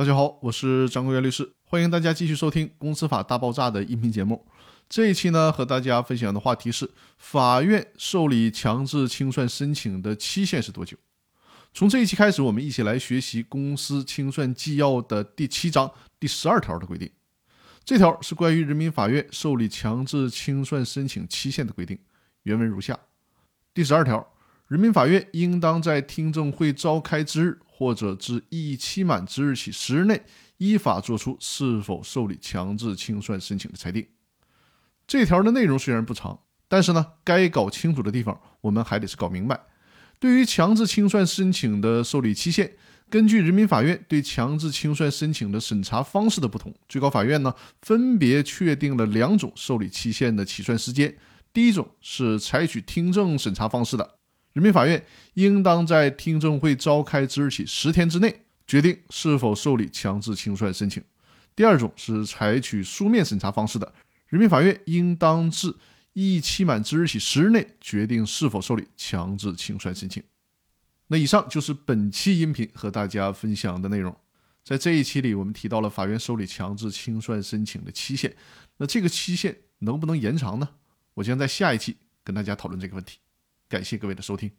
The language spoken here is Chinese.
大家好，我是张国元律师，欢迎大家继续收听《公司法大爆炸》的音频节目。这一期呢，和大家分享的话题是：法院受理强制清算申请的期限是多久？从这一期开始，我们一起来学习《公司清算纪要》的第七章第十二条的规定。这条是关于人民法院受理强制清算申请期限的规定。原文如下：第十二条，人民法院应当在听证会召开之日。或者自异议期满之日起十日内，依法作出是否受理强制清算申请的裁定。这条的内容虽然不长，但是呢，该搞清楚的地方我们还得是搞明白。对于强制清算申请的受理期限，根据人民法院对强制清算申请的审查方式的不同，最高法院呢分别确定了两种受理期限的起算时间。第一种是采取听证审查方式的。人民法院应当在听证会召开之日起十天之内决定是否受理强制清算申请。第二种是采取书面审查方式的，人民法院应当自异议期满之日起十日内决定是否受理强制清算申请。那以上就是本期音频和大家分享的内容。在这一期里，我们提到了法院受理强制清算申请的期限，那这个期限能不能延长呢？我将在下一期跟大家讨论这个问题。感谢各位的收听。